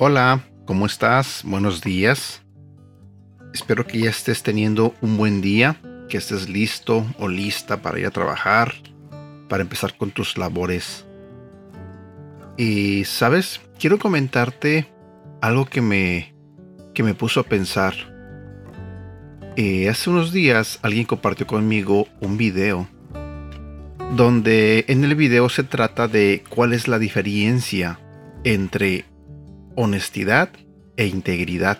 Hola, ¿cómo estás? Buenos días. Espero que ya estés teniendo un buen día, que estés listo o lista para ir a trabajar, para empezar con tus labores. Y, ¿sabes? Quiero comentarte algo que me, que me puso a pensar. Eh, hace unos días alguien compartió conmigo un video donde en el video se trata de cuál es la diferencia entre honestidad e integridad.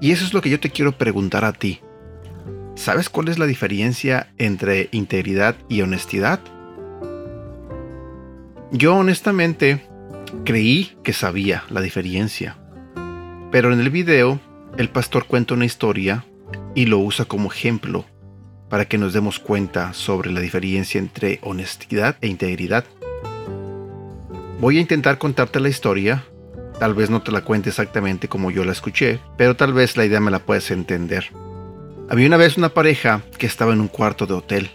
Y eso es lo que yo te quiero preguntar a ti. ¿Sabes cuál es la diferencia entre integridad y honestidad? Yo honestamente creí que sabía la diferencia. Pero en el video, el pastor cuenta una historia y lo usa como ejemplo para que nos demos cuenta sobre la diferencia entre honestidad e integridad. Voy a intentar contarte la historia Tal vez no te la cuente exactamente como yo la escuché, pero tal vez la idea me la puedes entender. Había una vez una pareja que estaba en un cuarto de hotel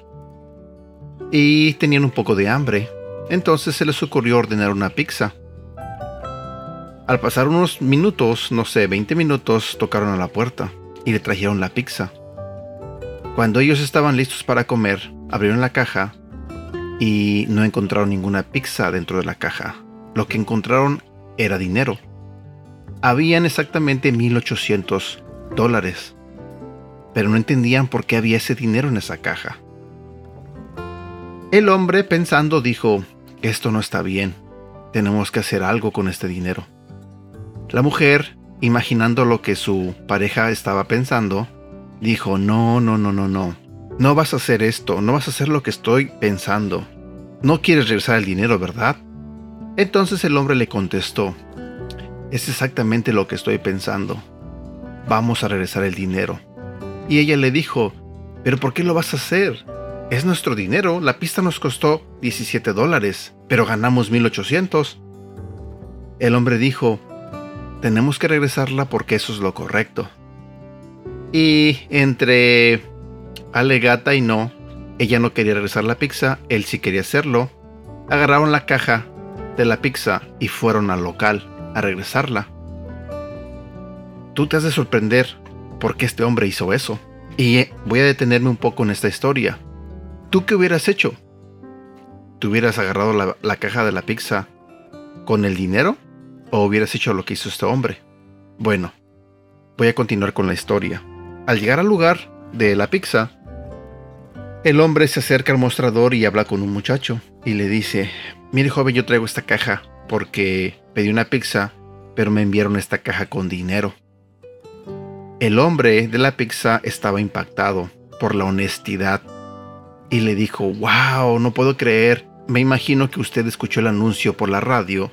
y tenían un poco de hambre, entonces se les ocurrió ordenar una pizza. Al pasar unos minutos, no sé, 20 minutos, tocaron a la puerta y le trajeron la pizza. Cuando ellos estaban listos para comer, abrieron la caja y no encontraron ninguna pizza dentro de la caja. Lo que encontraron era dinero. Habían exactamente 1.800 dólares, pero no entendían por qué había ese dinero en esa caja. El hombre pensando dijo, esto no está bien, tenemos que hacer algo con este dinero. La mujer, imaginando lo que su pareja estaba pensando, dijo, no, no, no, no, no, no vas a hacer esto, no vas a hacer lo que estoy pensando. No quieres regresar el dinero, ¿verdad? Entonces el hombre le contestó, es exactamente lo que estoy pensando. Vamos a regresar el dinero. Y ella le dijo, pero ¿por qué lo vas a hacer? Es nuestro dinero, la pista nos costó 17 dólares, pero ganamos 1800. El hombre dijo, tenemos que regresarla porque eso es lo correcto. Y entre alegata y no, ella no quería regresar la pizza, él sí quería hacerlo. Agarraron la caja de la pizza y fueron al local a regresarla. Tú te has de sorprender por qué este hombre hizo eso. Y eh, voy a detenerme un poco en esta historia. ¿Tú qué hubieras hecho? ¿Te hubieras agarrado la, la caja de la pizza con el dinero? ¿O hubieras hecho lo que hizo este hombre? Bueno, voy a continuar con la historia. Al llegar al lugar de la pizza, el hombre se acerca al mostrador y habla con un muchacho y le dice, mire joven, yo traigo esta caja porque pedí una pizza, pero me enviaron esta caja con dinero. El hombre de la pizza estaba impactado por la honestidad y le dijo, wow, no puedo creer, me imagino que usted escuchó el anuncio por la radio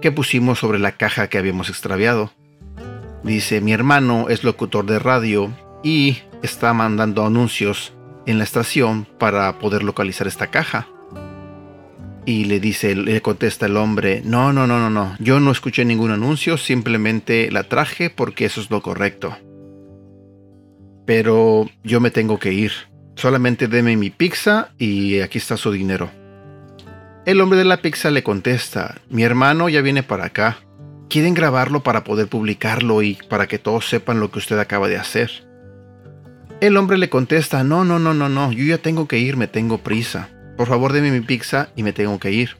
que pusimos sobre la caja que habíamos extraviado. Dice, mi hermano es locutor de radio y está mandando anuncios en la estación para poder localizar esta caja. Y le dice, le contesta el hombre, no, no, no, no, no, yo no escuché ningún anuncio, simplemente la traje porque eso es lo correcto. Pero yo me tengo que ir. Solamente deme mi pizza y aquí está su dinero. El hombre de la pizza le contesta, mi hermano ya viene para acá. Quieren grabarlo para poder publicarlo y para que todos sepan lo que usted acaba de hacer. El hombre le contesta, no, no, no, no, no, yo ya tengo que ir, me tengo prisa. Por favor, deme mi pizza y me tengo que ir.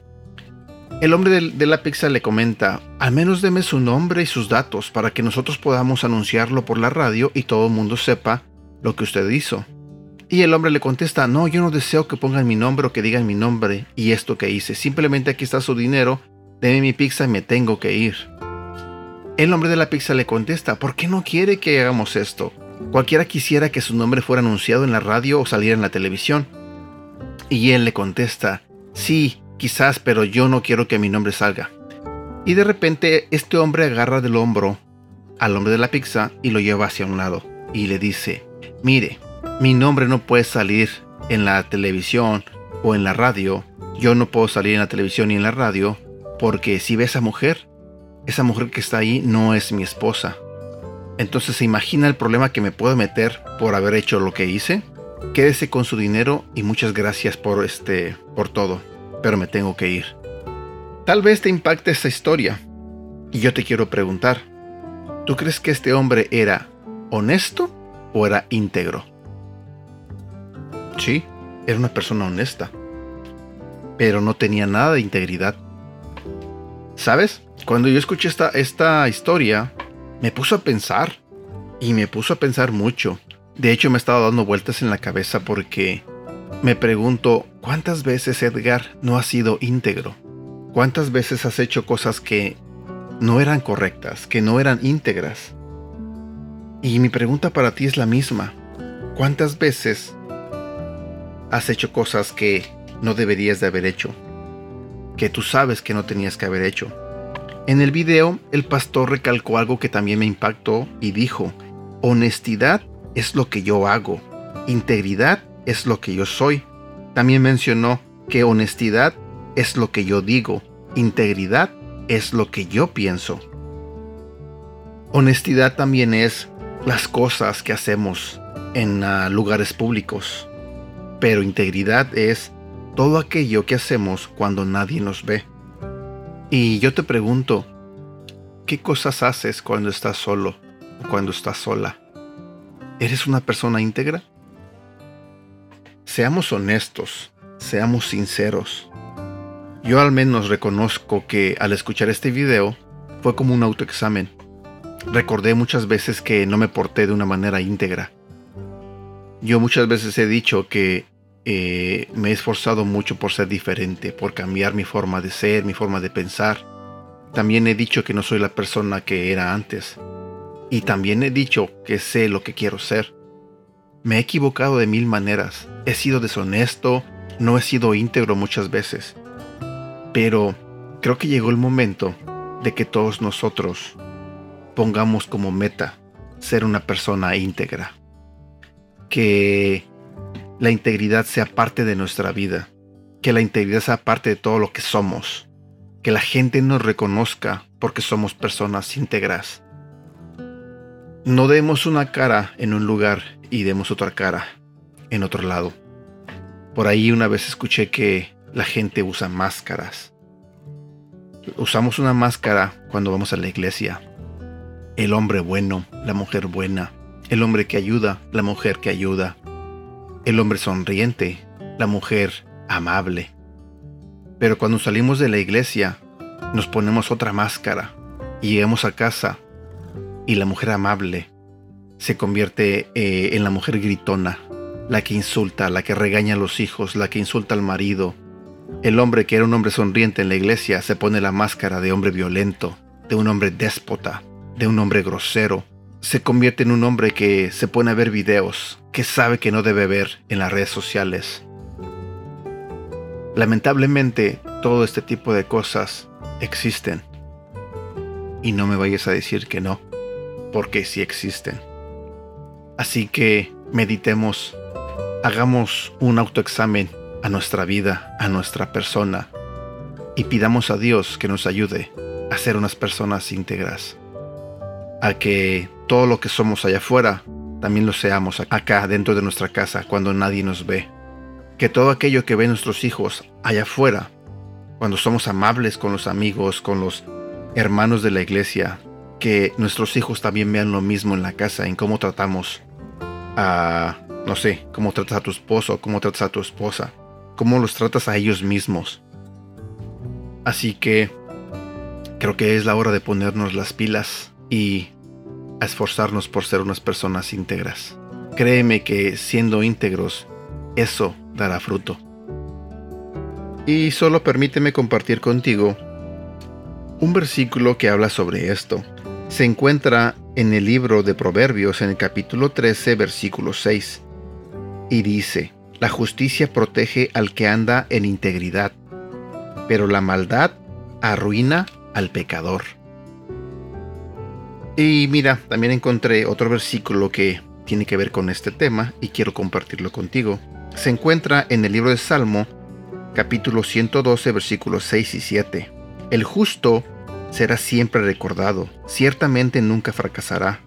El hombre de, la pizza le comenta, al menos deme su nombre y sus datos para que nosotros podamos anunciarlo por la radio y todo el mundo sepa lo que usted hizo. Y el hombre le contesta, no, yo no deseo que pongan mi nombre o que digan mi nombre y esto que hice. Simplemente aquí está su dinero, deme mi pizza y me tengo que ir. El hombre de la pizza le contesta, ¿por qué no quiere que hagamos esto? Cualquiera quisiera que su nombre fuera anunciado en la radio o saliera en la televisión. Y él le contesta, sí, quizás, pero yo no quiero que mi nombre salga. Y de repente este hombre agarra del hombro al hombre de la pizza y lo lleva hacia un lado y le dice, mire, mi nombre no puede salir en la televisión o en la radio. Yo no puedo salir en la televisión ni en la radio porque si ve a esa mujer, esa mujer que está ahí no es mi esposa. Entonces se imagina el problema que me puedo meter por haber hecho lo que hice. Quédese con su dinero y muchas gracias por este por todo, pero me tengo que ir. Tal vez te impacte esta historia. Y yo te quiero preguntar, ¿tú crees que este hombre era honesto o era íntegro? Sí, era una persona honesta, pero no tenía nada de integridad. ¿Sabes? Cuando yo escuché esta, esta historia, me puso a pensar. Y me puso a pensar mucho. De hecho, me estaba dando vueltas en la cabeza porque me pregunto, ¿cuántas veces Edgar no ha sido íntegro? ¿Cuántas veces has hecho cosas que no eran correctas, que no eran íntegras? Y mi pregunta para ti es la misma. ¿Cuántas veces has hecho cosas que no deberías de haber hecho? Que tú sabes que no tenías que haber hecho. En el video, el pastor recalcó algo que también me impactó y dijo, honestidad es lo que yo hago, integridad es lo que yo soy. También mencionó que honestidad es lo que yo digo, integridad es lo que yo pienso. Honestidad también es las cosas que hacemos en ah, lugares públicos, pero integridad es todo aquello que hacemos cuando nadie nos ve. Y yo te pregunto, ¿qué cosas haces cuando estás solo o cuando estás sola? ¿Eres una persona íntegra? Seamos honestos, seamos sinceros. Yo al menos reconozco que al escuchar este video fue como un autoexamen. Recordé muchas veces que no me porté de una manera íntegra. Yo muchas veces he dicho que eh, me he esforzado mucho por ser diferente, por cambiar mi forma de ser, mi forma de pensar. También he dicho que no soy la persona que era antes. Y también he dicho que sé lo que quiero ser. Me he equivocado de mil maneras. He sido deshonesto, no he sido íntegro muchas veces. Pero creo que llegó el momento de que todos nosotros pongamos como meta ser una persona íntegra. Que la integridad sea parte de nuestra vida, que la integridad sea parte de todo lo que somos, que la gente nos reconozca porque somos personas íntegras. No demos una cara en un lugar y demos otra cara en otro lado. Por ahí una vez escuché que la gente usa máscaras. Usamos una máscara cuando vamos a la iglesia. El hombre bueno, la mujer buena, el hombre que ayuda, la mujer que ayuda, el hombre sonriente, la mujer amable. Pero cuando salimos de la iglesia, nos ponemos otra máscara y llegamos a casa y la mujer amable se convierte eh, en la mujer gritona, la que insulta, la que regaña a los hijos, la que insulta al marido. El hombre que era un hombre sonriente en la iglesia se pone la máscara de hombre violento, de un hombre déspota, de un hombre grosero, se convierte en un hombre que se pone a ver videos que sabe que no debe ver en las redes sociales. Lamentablemente, todo este tipo de cosas existen. Y no me vayas a decir que no, porque sí existen. Así que meditemos, hagamos un autoexamen a nuestra vida, a nuestra persona, y pidamos a Dios que nos ayude a ser unas personas íntegras, a que todo lo que somos allá afuera, también lo seamos acá dentro de nuestra casa cuando nadie nos ve. Que todo aquello que ven nuestros hijos allá afuera, cuando somos amables con los amigos, con los hermanos de la iglesia, que nuestros hijos también vean lo mismo en la casa, en cómo tratamos a, no sé, cómo tratas a tu esposo, cómo tratas a tu esposa, cómo los tratas a ellos mismos. Así que creo que es la hora de ponernos las pilas y a esforzarnos por ser unas personas íntegras. Créeme que siendo íntegros, eso dará fruto. Y solo permíteme compartir contigo un versículo que habla sobre esto. Se encuentra en el libro de Proverbios en el capítulo 13, versículo 6. Y dice, la justicia protege al que anda en integridad, pero la maldad arruina al pecador. Y mira, también encontré otro versículo que tiene que ver con este tema y quiero compartirlo contigo. Se encuentra en el libro de Salmo, capítulo 112, versículos 6 y 7. El justo será siempre recordado, ciertamente nunca fracasará.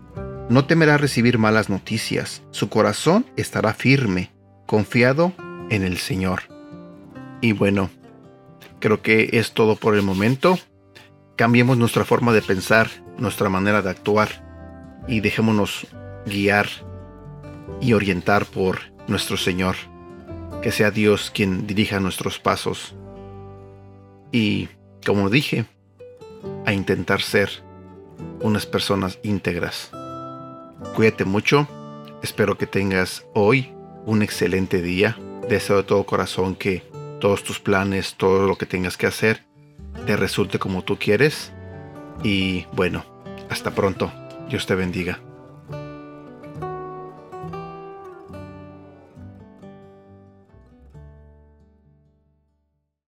No temerá recibir malas noticias, su corazón estará firme, confiado en el Señor. Y bueno, creo que es todo por el momento. Cambiemos nuestra forma de pensar, nuestra manera de actuar y dejémonos guiar y orientar por nuestro Señor. Que sea Dios quien dirija nuestros pasos. Y, como dije, a intentar ser unas personas íntegras. Cuídate mucho. Espero que tengas hoy un excelente día. Deseo de todo corazón que todos tus planes, todo lo que tengas que hacer, te resulte como tú quieres. Y bueno, hasta pronto. Dios te bendiga.